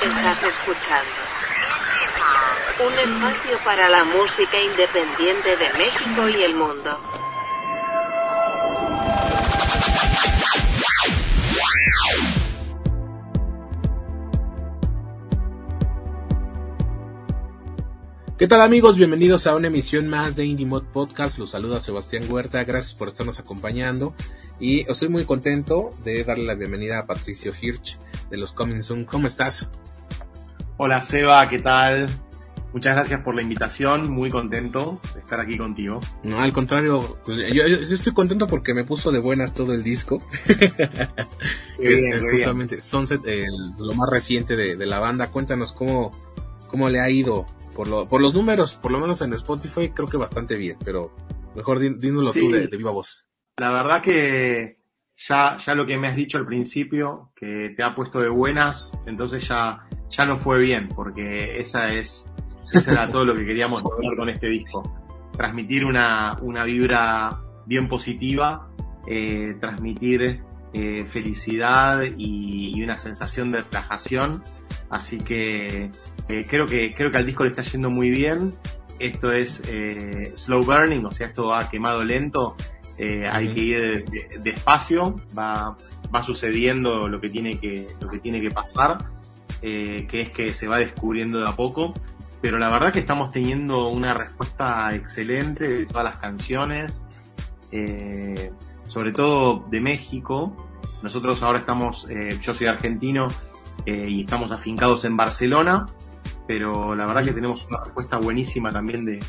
Estás escuchando un espacio para la música independiente de México y el mundo. ¿Qué tal amigos? Bienvenidos a una emisión más de Indie Mod Podcast. Los saluda Sebastián Huerta. Gracias por estarnos acompañando. Y estoy muy contento de darle la bienvenida a Patricio Hirsch de los Coming Soon. ¿Cómo estás? Hola Seba, ¿qué tal? Muchas gracias por la invitación, muy contento de estar aquí contigo. No, al contrario, pues, yo, estoy contento porque me puso de buenas todo el disco. es, justamente Sunset, lo más reciente de, la banda. Cuéntanos cómo, cómo le ha ido por, por los números, por lo menos en Spotify, creo que bastante bien, pero mejor dínoslo tú de, viva voz. La verdad que ya, ya lo que me has dicho al principio, que te ha puesto de buenas, entonces ya, ya no fue bien, porque esa es, eso era todo lo que queríamos con este disco. Transmitir una, una vibra bien positiva, eh, transmitir eh, felicidad y, una sensación de relajación. Así que eh, creo que creo que al disco le está yendo muy bien. Esto es slow burning, o sea, esto va quemado lento. Eh, hay que ir despacio, va, va sucediendo lo que tiene que, lo que, tiene que pasar, que es que se va descubriendo de a poco. Pero la verdad que estamos teniendo una respuesta excelente de todas las canciones, sobre todo de México. Nosotros ahora estamos, yo soy argentino y estamos afincados en Barcelona pero la verdad que tenemos una respuesta buenísima también de,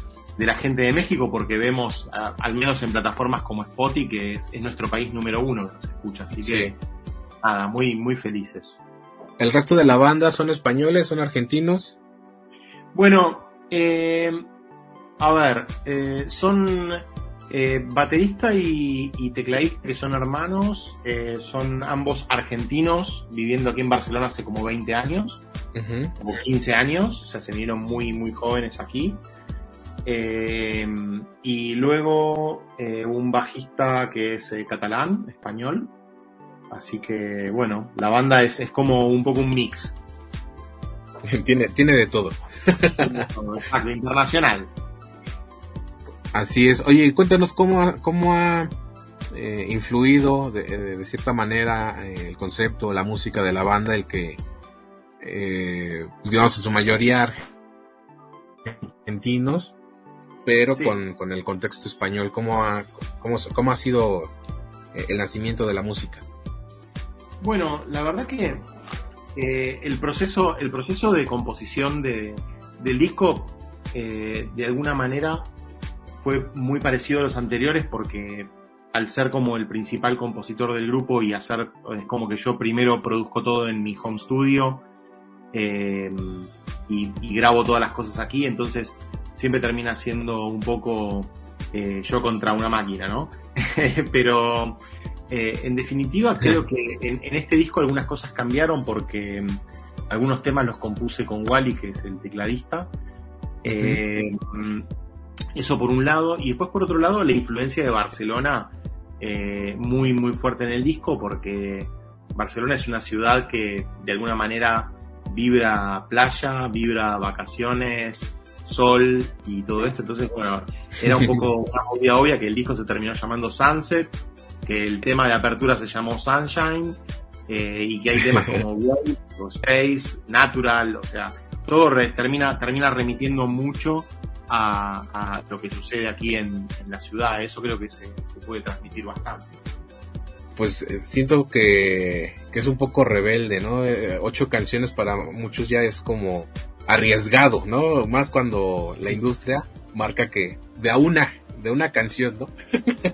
la gente de México porque vemos, al menos en plataformas como Spotify, que es, nuestro país número uno que nos escucha, así que nada, muy, muy felices. ¿El resto de la banda son españoles, son argentinos? Bueno, eh, a ver, eh, son eh, baterista y, y, tecladista que son hermanos, son ambos argentinos, viviendo aquí en Barcelona hace como 20 años como 15 años, o sea, se vinieron muy, muy jóvenes aquí. Eh, y luego eh, un bajista que es eh, catalán, español. Así que, bueno, la banda es, es como un poco un mix. tiene, tiene de todo. Exacto, internacional. Así es. Oye, cuéntanos cómo, cómo ha influido de, de, cierta manera el concepto, la música de la banda, el que eh, pues, digamos en su mayoría argentinos, pero con, el contexto español. ¿Cómo ha, cómo, cómo ha sido eh, el nacimiento de la música? Bueno, la verdad que eh, el, proceso, el proceso de composición de, del disco, eh, de alguna manera, fue muy parecido a los anteriores porque al ser como el principal compositor del grupo y hacer, es como que yo primero produzco todo en mi home studio, eh, y, grabo todas las cosas aquí, entonces siempre termina siendo un poco eh, yo contra una máquina, ¿no? Pero eh, en definitiva creo que en, este disco algunas cosas cambiaron porque mm, algunos temas los compuse con Wally, que es el tecladista. Mm, eso por un lado, y después por otro lado la influencia de Barcelona muy muy fuerte en el disco porque Barcelona es una ciudad que de alguna manera vibra playa, vibra vacaciones, sol y todo esto. Entonces, bueno, era un poco una movida obvia que el disco se terminó llamando Sunset, que el tema de apertura se llamó Sunshine, eh, y que hay temas como Wave, Space, Natural, o sea, todo termina, termina remitiendo mucho a, lo que sucede aquí en, la ciudad. Eso creo que se, se puede transmitir bastante pues eh, siento que, es un poco rebelde, ¿no? Eh, ocho canciones para muchos ya es como arriesgado, ¿no? Más cuando la industria marca que de a una, de una canción, ¿no?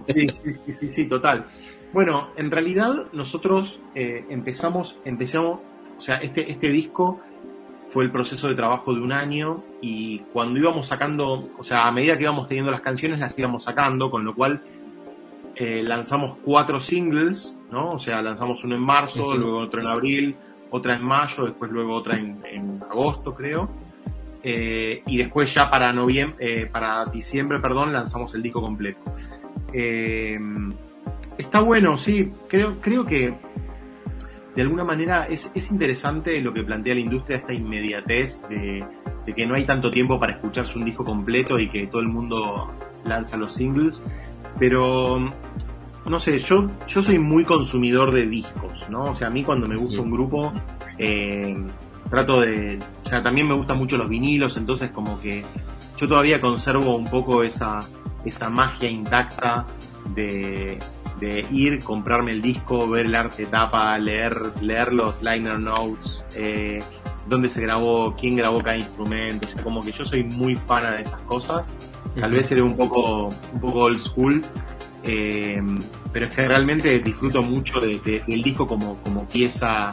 Sí, sí, sí, sí, total. Bueno, en realidad nosotros eh, empezamos, empezamos, o sea, este, este disco fue el proceso de trabajo de un año y cuando íbamos sacando, o sea, a medida que íbamos teniendo las canciones las íbamos sacando, con lo cual eh, lanzamos cuatro singles, ¿no? O sea, lanzamos uno en marzo, luego otro en abril, otra en mayo, después luego otra en, agosto, creo. Eh, y después ya para noviembre, eh, para diciembre, perdón, lanzamos el disco completo. está bueno, sí, creo, creo que de alguna manera es, es interesante lo que plantea la industria, esta inmediatez de, de, que no hay tanto tiempo para escucharse un disco completo y que todo el mundo lanza los singles, pero no sé, yo, yo soy muy consumidor de discos, ¿no? O sea, a mí cuando me gusta un grupo, eh, trato de, o sea, también me gustan mucho los vinilos, entonces como que yo todavía conservo un poco esa, esa magia intacta de, de ir, comprarme el disco, ver el arte tapa, leer, leer los liner notes, eh, dónde se grabó, quién grabó cada instrumento, o sea, como que yo soy muy fan de esas cosas. Tal vez seré un poco, un poco old school, eh, pero es que realmente disfruto mucho de, del disco como, pieza,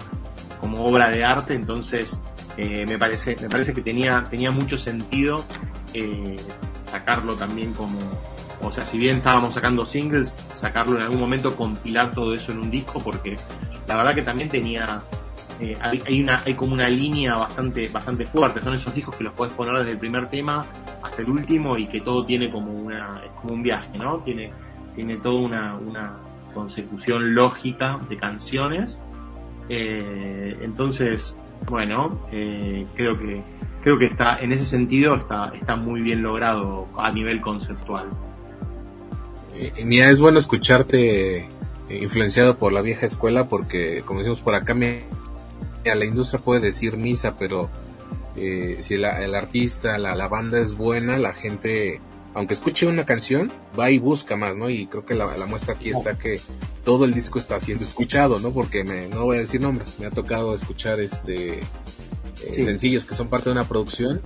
como obra de arte, entonces eh, me parece, me parece que tenía, tenía mucho sentido eh, sacarlo también como, o sea, si bien estábamos sacando singles, sacarlo en algún momento, compilar todo eso en un disco, porque la verdad que también tenía, hay, como una línea bastante, bastante fuerte. Son esos discos que los puedes poner desde el primer tema hasta el último y que todo tiene como una, como un viaje, ¿no? Tiene, tiene toda una, una consecución lógica de canciones. Eh, entonces, bueno, eh, creo que creo que está en ese sentido está está muy bien logrado a nivel conceptual. Eh, mira, es bueno escucharte eh, influenciado por la vieja escuela porque, como decimos por acá, me, la industria puede decir misa, pero eh, si el artista, la, la, banda es buena, la gente, aunque escuche una canción, va y busca más, ¿no? Y creo que la, la muestra aquí está que todo el disco está siendo escuchado, ¿no? Porque me, no voy a decir nombres, me ha tocado escuchar este sencillos que son parte de una producción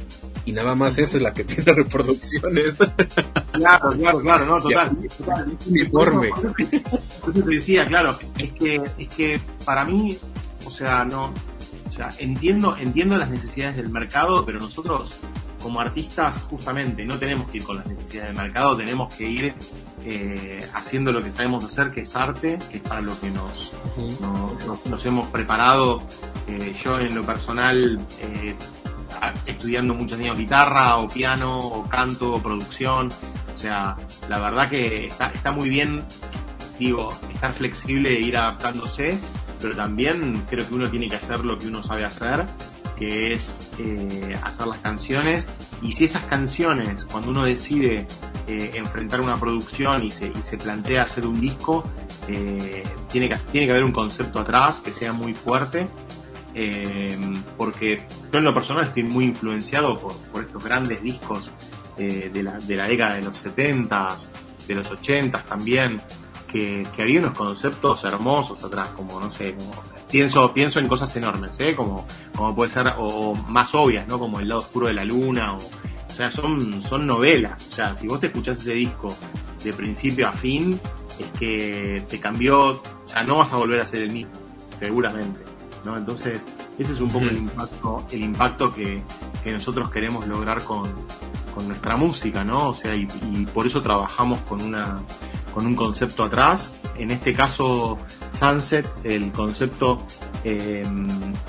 y nada más esa es la que tiene reproducciones. Claro, claro, claro, no, total. total. Uniforme. Por te decía, claro, es que, es que para mí, o sea, no, o sea, entiendo, entiendo las necesidades del mercado, pero nosotros como artistas justamente no tenemos que ir con las necesidades del mercado, tenemos que ir eh, haciendo lo que sabemos hacer, que es arte, que es para lo que nos, nos, hemos preparado. Eh, yo en lo personal, eh, estudiando muchos años guitarra o piano o canto o producción, o sea, la verdad que está, está muy bien, digo, estar flexible e ir adaptándose, pero también creo que uno tiene que hacer lo que uno sabe hacer que es eh, hacer las canciones. Y si esas canciones, cuando uno decide eh, enfrentar una producción y se, y se plantea hacer un disco, eh, tiene, que, tiene que haber un concepto atrás que sea muy fuerte, porque yo en lo personal estoy muy influenciado por, por estos grandes discos de, la, de la década de los 70s, de los 80s también, que, que había unos conceptos hermosos atrás, como no sé, como pienso, pienso en cosas enormes, ¿eh? como, como puede ser, o, más obvias, ¿no? Como El lado oscuro de la luna, o, o sea, son, son novelas. O sea, si vos te escuchás ese disco de principio a fin, es que te cambió, sea, no vas a volver a ser el mismo, seguramente. ¿no? Entonces, ese es un poco el impacto, el impacto que, que nosotros queremos lograr con, con nuestra música, ¿no? O sea, y, y por eso trabajamos con una, con un concepto atrás. En este caso, Sunset, el concepto eh,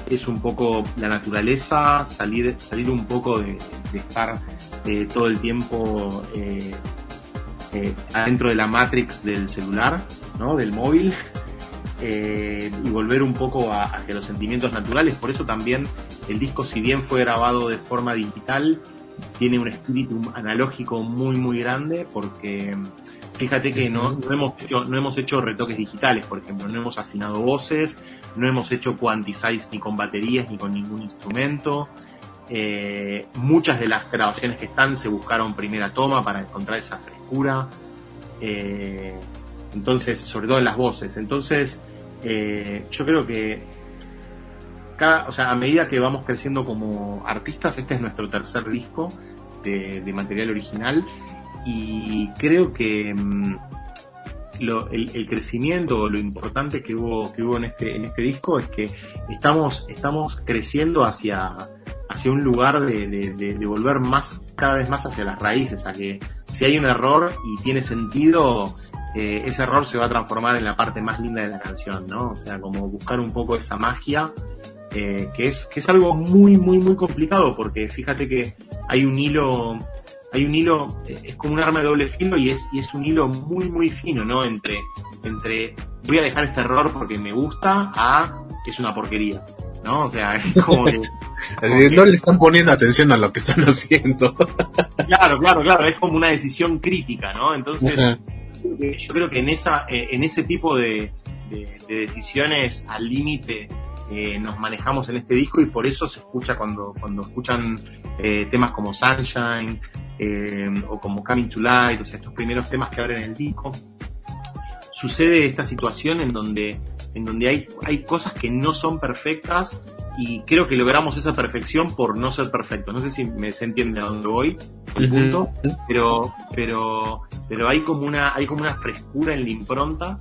es un poco la naturaleza, salir, salir un poco de, estar eh, todo el tiempo eh, adentro de la matrix del celular, ¿no? del móvil. y volver un poco hacia los sentimientos naturales. Por eso también el disco, si bien fue grabado de forma digital, tiene un espíritu analógico muy muy grande porque Fíjate que no, hemos hecho, no hemos hecho retoques digitales, por ejemplo, no hemos afinado voces, no hemos hecho quantizize ni con baterías ni con ningún instrumento. Eh, muchas de las grabaciones que están se buscaron primera toma para encontrar esa frescura. Eh, entonces, sobre todo en las voces. Entonces, eh, yo creo que cada, o sea, a medida que vamos creciendo como artistas, este es nuestro tercer disco de, de material original y creo que mm, el, crecimiento, lo importante que hubo, que hubo en este, en este disco es que estamos, estamos creciendo hacia, hacia un lugar de, de, volver más, cada vez más hacia las raíces, a que si hay un error y tiene sentido, eh, ese error se va a transformar en la parte más linda de la canción, ¿no? O sea, como buscar un poco esa magia, eh, que es, que es algo muy, muy, muy complicado, porque fíjate que hay un hilo, hay un hilo, es como un arma de doble filo y es, y es un hilo muy, muy fino, ¿no? Entre, entre voy a dejar este error porque me gusta a es una porquería, ¿no? O sea, es como que... no le están poniendo atención a lo que están haciendo. claro, claro, claro, es como una decisión crítica, ¿no? Entonces, yo creo que en, esa, eh, en ese tipo de, decisiones al límite eh, nos manejamos en este disco y por eso se escucha cuando, cuando escuchan eh, temas como Sunshine o como Coming to Light, o sea, estos primeros temas que abren el disco. Sucede esta situación en donde en donde hay, hay cosas que no son perfectas y creo que logramos esa perfección por no ser perfectos. No sé si me se entiende a dónde voy, el punto, pero, pero, pero hay como una, hay como una frescura en la impronta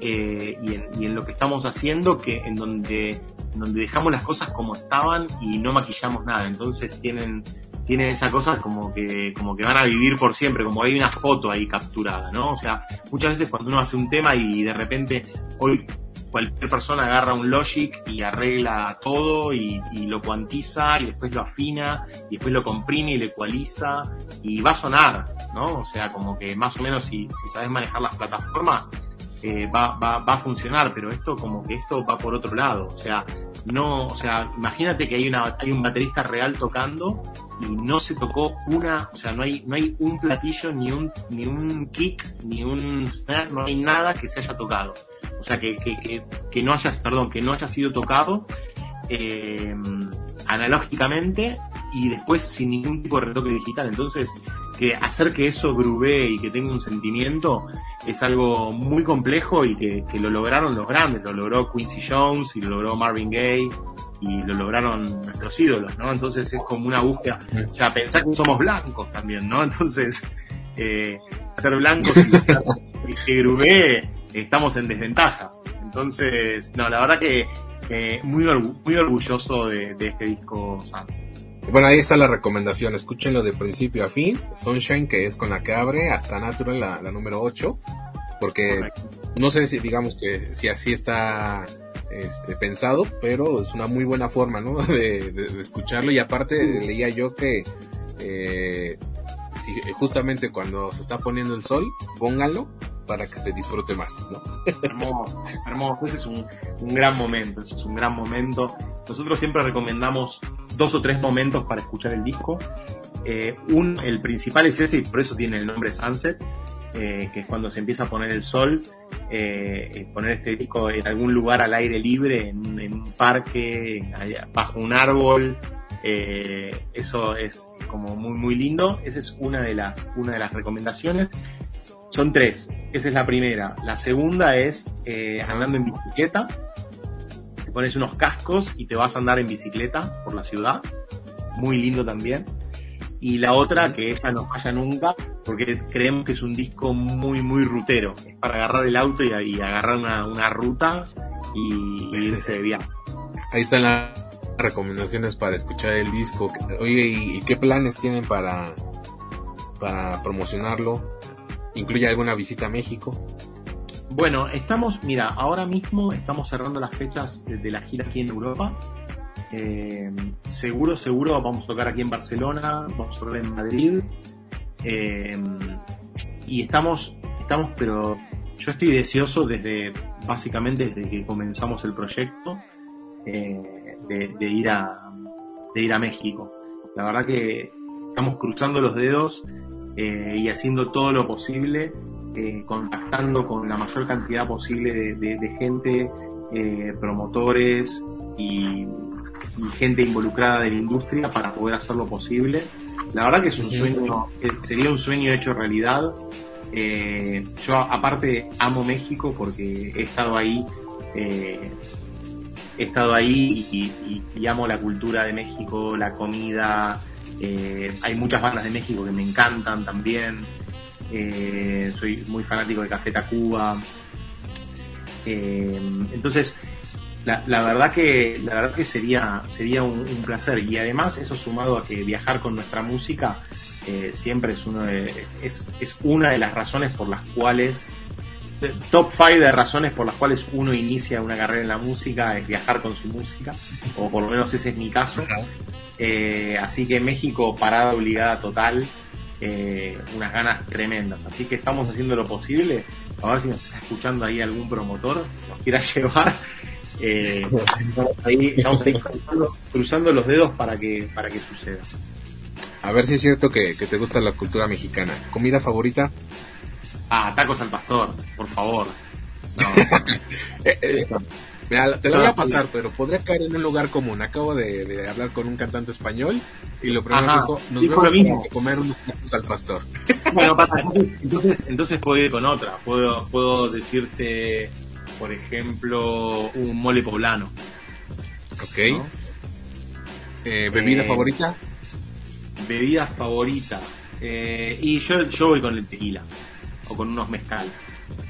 eh, y, en, y, en, lo que estamos haciendo que en donde, donde dejamos las cosas como estaban y no maquillamos nada. Entonces tienen, tienen esa cosa como que, como que van a vivir por siempre, como hay una foto ahí capturada, ¿no? O sea, muchas veces cuando uno hace un tema y de repente hoy cualquier persona agarra un Logic y arregla todo y, lo cuantiza y después lo afina y después lo comprime y lo ecualiza y va a sonar, ¿no? O sea, como que más o menos si, si sabes manejar las plataformas, eh, va, va, va a funcionar, pero esto como que esto va por otro lado, o sea, no, o sea, imagínate que hay una, hay un baterista real tocando y no se tocó una, o sea, no hay, no hay un platillo, ni un, ni un kick, ni un snare, no hay nada que se haya tocado o sea, que, que, que, no hayas, perdón, que no haya sido tocado eh, analógicamente y después sin ningún tipo de retoque digital. Entonces, que hacer que eso grubee y que tenga un sentimiento es algo muy complejo y que, que, lo lograron los grandes. Lo logró Quincy Jones y lo logró Marvin Gaye y lo lograron nuestros ídolos, ¿no? Entonces es como una búsqueda. O sea, pensar que somos blancos también, ¿no? Entonces, eh, ser blancos y que grubee estamos en desventaja. Entonces, no, la verdad que muy, muy orgulloso de, este disco Sunset. Bueno, ahí está la recomendación, escúchenlo de principio a fin. Sunshine, que es con la que abre, hasta Natural, la, número 8. Porque no sé si digamos que si así está este, pensado, pero es una muy buena forma, ¿no? De, escucharlo. Y aparte leía yo que eh, justamente cuando se está poniendo el sol, pónganlo para que se disfrute más, ¿no? Hermoso, hermoso, ese es un, gran momento, ese es un gran momento. Nosotros siempre recomendamos dos o tres momentos para escuchar el disco. Eh, un, el principal es ese y por eso tiene el nombre Sunset, eh, que es cuando se empieza a poner el sol, eh, poner este disco en algún lugar al aire libre, en, un parque, bajo un árbol, eso es como muy muy lindo. Esa es una de las, una de las recomendaciones. Son tres. Esa es la primera. La segunda es andando en bicicleta. Pones unos cascos y te vas a andar en bicicleta por la ciudad. Muy lindo también. Y la otra, que esa no falla nunca, porque creemos que es un disco muy, muy rutero. Es para agarrar el auto y, agarrar una, ruta y, irse de viaje. Ahí están las recomendaciones para escuchar el disco. Oye, ¿y, qué planes tienen para, para promocionarlo? ¿Incluye alguna visita a México? Bueno, estamos, mira, ahora mismo estamos cerrando las fechas de, la gira aquí en Europa. Eh, seguro, seguro vamos a tocar aquí en Barcelona, vamos a tocar en Madrid. Eh, y estamos, estamos, pero yo estoy deseoso desde, básicamente desde que comenzamos el proyecto, eh, de, ir a, de ir a México. La verdad que estamos cruzando los dedos y haciendo todo lo posible, eh, contactando con la mayor cantidad posible de, gente, eh, promotores y, gente involucrada de la industria para poder hacer lo posible. La verdad que es un sueño, sería un sueño hecho realidad. yo aparte amo México porque he estado ahí he estado ahí y, amo la cultura de México, la comida, eh, hay muchas bandas de México que me encantan también. Eh, soy muy fanático de Café Tacuba. Eh, entonces, la, verdad que la verdad que sería sería un, placer y además eso sumado a que viajar con nuestra música siempre es uno es, es una de las razones por las cuales top 5 de razones por las cuales uno inicia una carrera en la música es viajar con su música, o por lo menos ese es mi caso. Eh, así que México, parada obligada total, eh, unas ganas tremendas. Así que estamos haciendo lo posible. A ver si nos está escuchando ahí algún promotor, nos quiera llevar. Eh, estamos ahí, estamos ahí cruzando, los dedos para que, para que suceda. A ver si es cierto que, te gusta la cultura mexicana. ¿Comida favorita? Ah, tacos al pastor, por favor. Eh, eh, te lo voy a pasar, pero podría caer en un lugar común. Acabo de, hablar con un cantante español y lo primero que dijo, nos vemos mismo. comer unos tacos al pastor. Bueno, entonces, entonces puedo ir con otra. Puedo, puedo decirte, por ejemplo, un mole poblano. Ok. Eh, ¿Bebida favorita? Bebida favorita. y yo, yo voy con el tequila o con unos mezcal.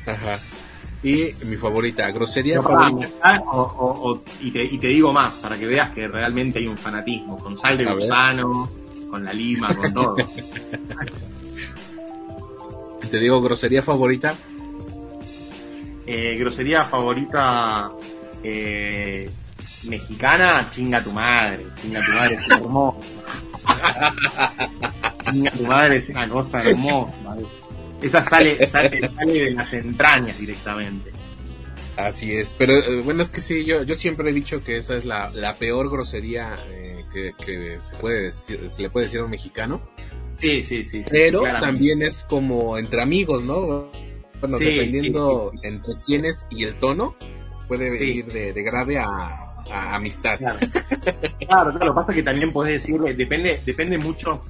Ajá. Y mi favorita, grosería favorita. y, te, digo más, para que veas que realmente hay un fanatismo, con sal de gusano, con la lima, con todo. te digo, grosería favorita. Eh, grosería favorita eh, mexicana, chinga tu madre, chinga tu madre, es hermoso. chinga tu madre es una cosa hermosa. Esa sale, sale, de las entrañas directamente. Así es, pero eh, bueno, es que sí, yo, yo siempre he dicho que esa es la, peor grosería eh, que, se, puede se le puede decir a un mexicano. Sí, sí, sí. Pero también es como entre amigos, ¿no? Bueno, dependiendo entre quiénes y el tono, puede ir de, grave a, amistad. Claro. claro, claro, lo pasa que también puedes decirle, depende, depende mucho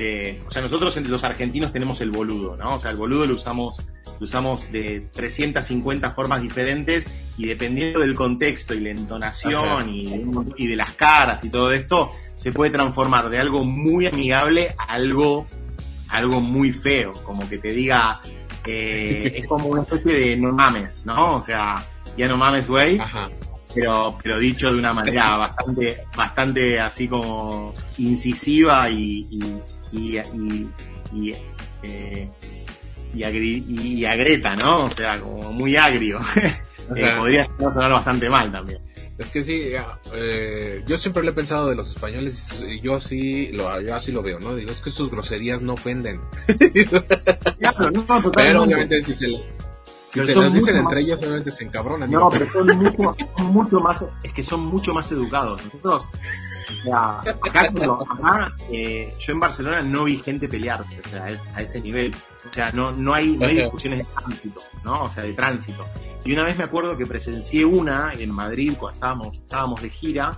de, o sea, nosotros los argentinos tenemos el boludo, ¿no? O sea, el boludo lo usamos, lo usamos de 350 formas diferentes y dependiendo del contexto y la entonación y, de las caras y todo esto, se puede transformar de algo muy amigable a algo, algo muy feo, como que te diga, eh, es como una especie de no mames, ¿no? O sea, ya no mames, güey. Pero, pero dicho de una manera bastante, bastante así como incisiva y, y, y, y, eh, y, agreta, ¿no? O sea, como muy agrio. eh, podría sonar bastante mal también. Es que sí, eh, yo siempre le he pensado de los españoles y yo así lo, yo así lo veo, ¿no? Digo, es que sus groserías no ofenden. claro, no, Pero obviamente si se, si se las dicen entre ellos, obviamente se encabronan. No, pero son mucho, mucho más, es que son mucho más educados. Nosotros o sea, acá, eh, yo en Barcelona no vi gente pelearse, o sea, es, a ese nivel. O sea, no, no, hay, no hay discusiones de tránsito, ¿no? O sea, de tránsito. Y una vez me acuerdo que presencié una en Madrid cuando estábamos, estábamos de gira,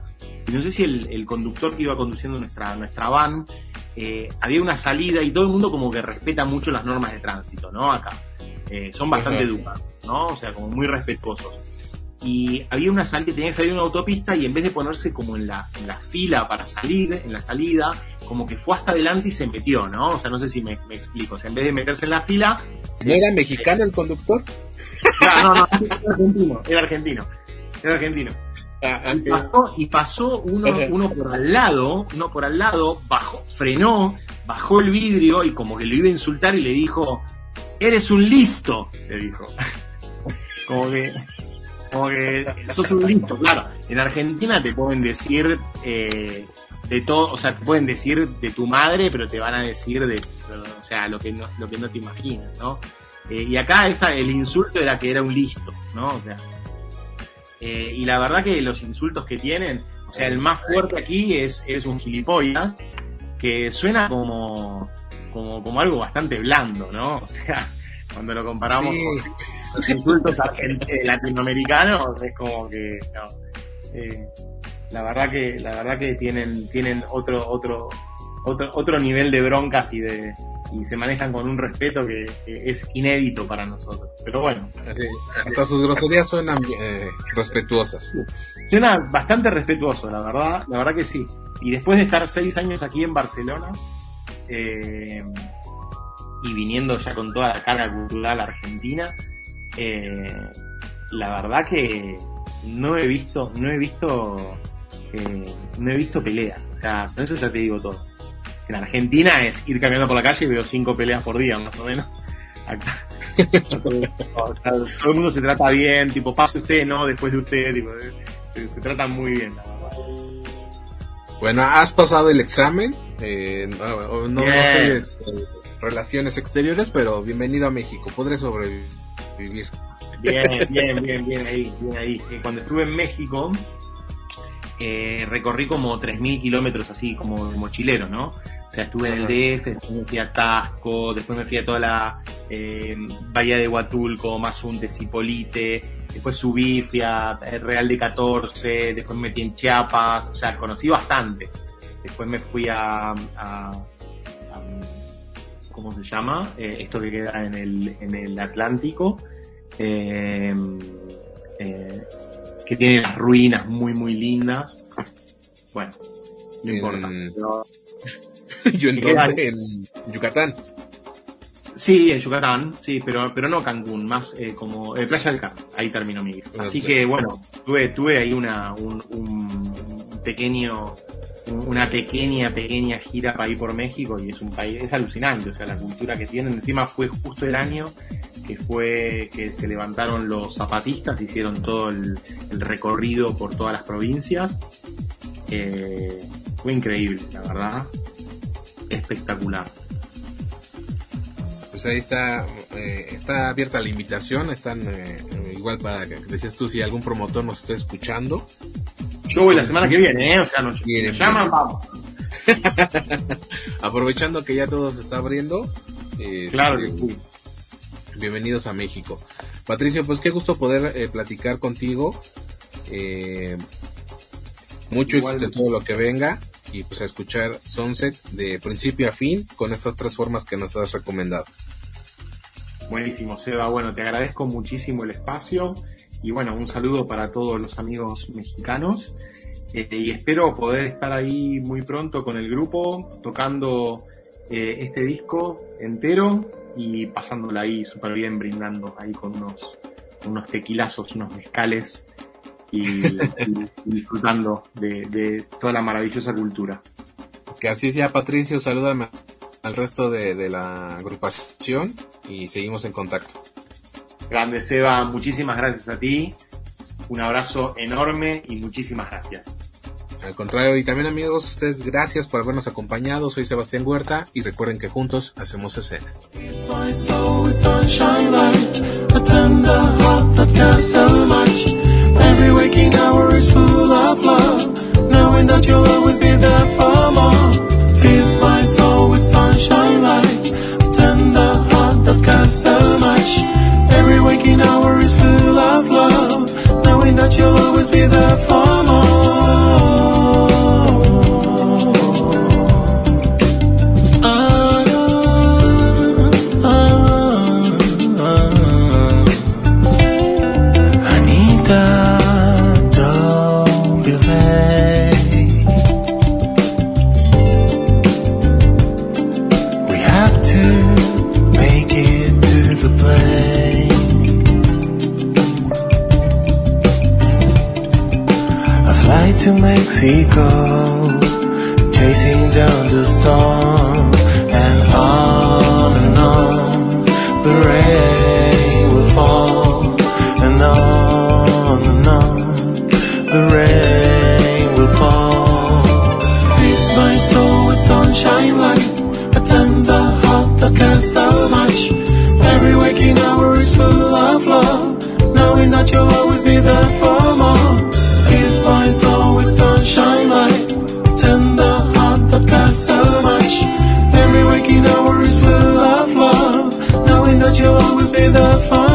y no sé si el, el conductor que iba conduciendo nuestra, nuestra van, eh, había una salida y todo el mundo como que respeta mucho las normas de tránsito, ¿no? Acá. Eh, son bastante educados, ¿no? O sea, como muy respetuosos y había una salida, tenía que salir una autopista y en vez de ponerse como en la, en la fila para salir, en la salida, como que fue hasta adelante y se metió, ¿no? O sea, no sé si me, explico. O sea, en vez de meterse en la fila... ¿No era mexicano el conductor? No, no, no, era argentino, era argentino, era argentino. Ah, y, pasó, y pasó uno, uno por al lado, uno por al lado, bajó, frenó, bajó el vidrio y como que lo iba a insultar y le dijo, eres un listo, le dijo. Como que como que sos un listo, claro. En Argentina te pueden decir eh, de todo, o sea, te pueden decir de tu madre, pero te van a decir de, o sea, lo que no, lo que no te imaginas, ¿no? Eh, y acá está, el insulto era que era un listo, ¿no? O sea, eh, y la verdad que los insultos que tienen, o sea, el más fuerte aquí es, es un gilipollas, que suena como, como, como algo bastante blando, ¿no? O sea, cuando lo comparamos con los insultos eh, latinoamericanos, es como que eh, la verdad que la verdad que tienen tienen otro otro otro otro nivel de broncas y de y se manejan con un respeto que, es inédito para nosotros. Pero bueno. hasta sus groserías suenan eh, respetuosas. Suena bastante respetuoso, la verdad, la verdad que sí. Y después de estar seis años aquí en Barcelona, eh, y viniendo ya con toda la carga cultural argentina, eh, la verdad que no he visto, no he visto, eh, no he visto peleas. O sea, con eso ya te digo todo. En Argentina es ir caminando por la calle y veo cinco peleas por día, más o menos. Acá. todo, el mundo se trata bien, tipo, pase usted, no, después de usted, tipo, se, se tratan muy bien, la verdad. Bueno, has pasado el examen. Eh, no, no, sé este, relaciones exteriores, pero bienvenido a México. Podré sobrevivir. Bien, bien, bien, bien ahí, bien ahí. Eh, cuando estuve en México, eh, recorrí como 3.000 kilómetros así, como mochilero, ¿no? O sea, estuve en el DF, después me fui a Tasco, después me fui a toda la eh, Bahía de Huatulco, Mazunte, Cipolite, después subí, fui a Real de 14, después me metí en Chiapas, o sea, conocí bastante. Después me fui a, ¿cómo se llama? Eh, esto que queda en el, en el Atlántico, eh, eh, que tiene las ruinas muy, muy lindas. Bueno, no importa. Yo en, en Yucatán. Sí, en Yucatán, sí, pero, pero no Cancún, más eh, como eh, Playa del Carmen, ahí terminó mi vida. Así que bueno, tuve, tuve ahí una, un, un pequeño, una pequeña, pequeña gira para ir por México y es un país, es alucinante, o sea, la cultura que tienen. Encima fue justo el año que fue que se levantaron los zapatistas, hicieron todo el, recorrido por todas las provincias. Eh, fue increíble, la verdad. Espectacular pues ahí está, eh, está abierta la invitación, están eh, igual para que decías tú si algún promotor nos está escuchando. Yo voy la semana que viene, ¿eh? O sea, nos, llaman, vamos. Aprovechando que ya todo se está abriendo. Eh, claro Bienvenidos a México. Patricio, pues qué gusto poder eh, platicar contigo. Eh, mucho éxito todo lo que venga y pues a escuchar Sunset de principio a fin con estas tres formas que nos has recomendado. Buenísimo, Seba. Bueno, te agradezco muchísimo el espacio y bueno, un saludo para todos los amigos mexicanos. Este, y espero poder estar ahí muy pronto con el grupo, tocando eh, este disco entero y pasándola ahí súper bien, brindando ahí con unos, unos tequilazos, unos mezcales y, disfrutando de, de, toda la maravillosa cultura. Que así sea, Patricio, salúdame al resto de, la agrupación y seguimos en contacto. Grande Seba, muchísimas gracias a ti. Un abrazo enorme y muchísimas gracias. Al contrario, y también amigos, ustedes gracias por habernos acompañado. Soy Sebastián Huerta y recuerden que juntos hacemos escena. fills my soul sunshine light. Tender heart that cares so much. Every waking hour is full of love, knowing that you'll always be there for more. To Mexico, chasing down the storm, you'll always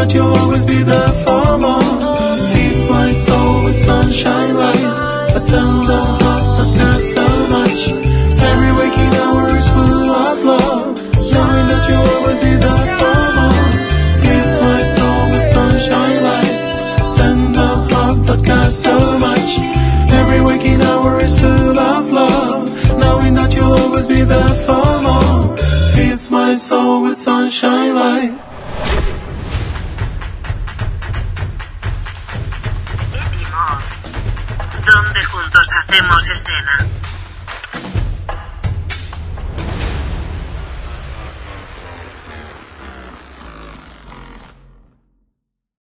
that you'll always be there for more. Feeds my soul with sunshine light, a tender heart that cares so much. Every waking hour is full of love, knowing that you'll always be there for more. Feeds my soul with sunshine light, tender heart that cares so much. Every waking hour is full of love, knowing that you'll always be there for more. Feeds my soul with sunshine light.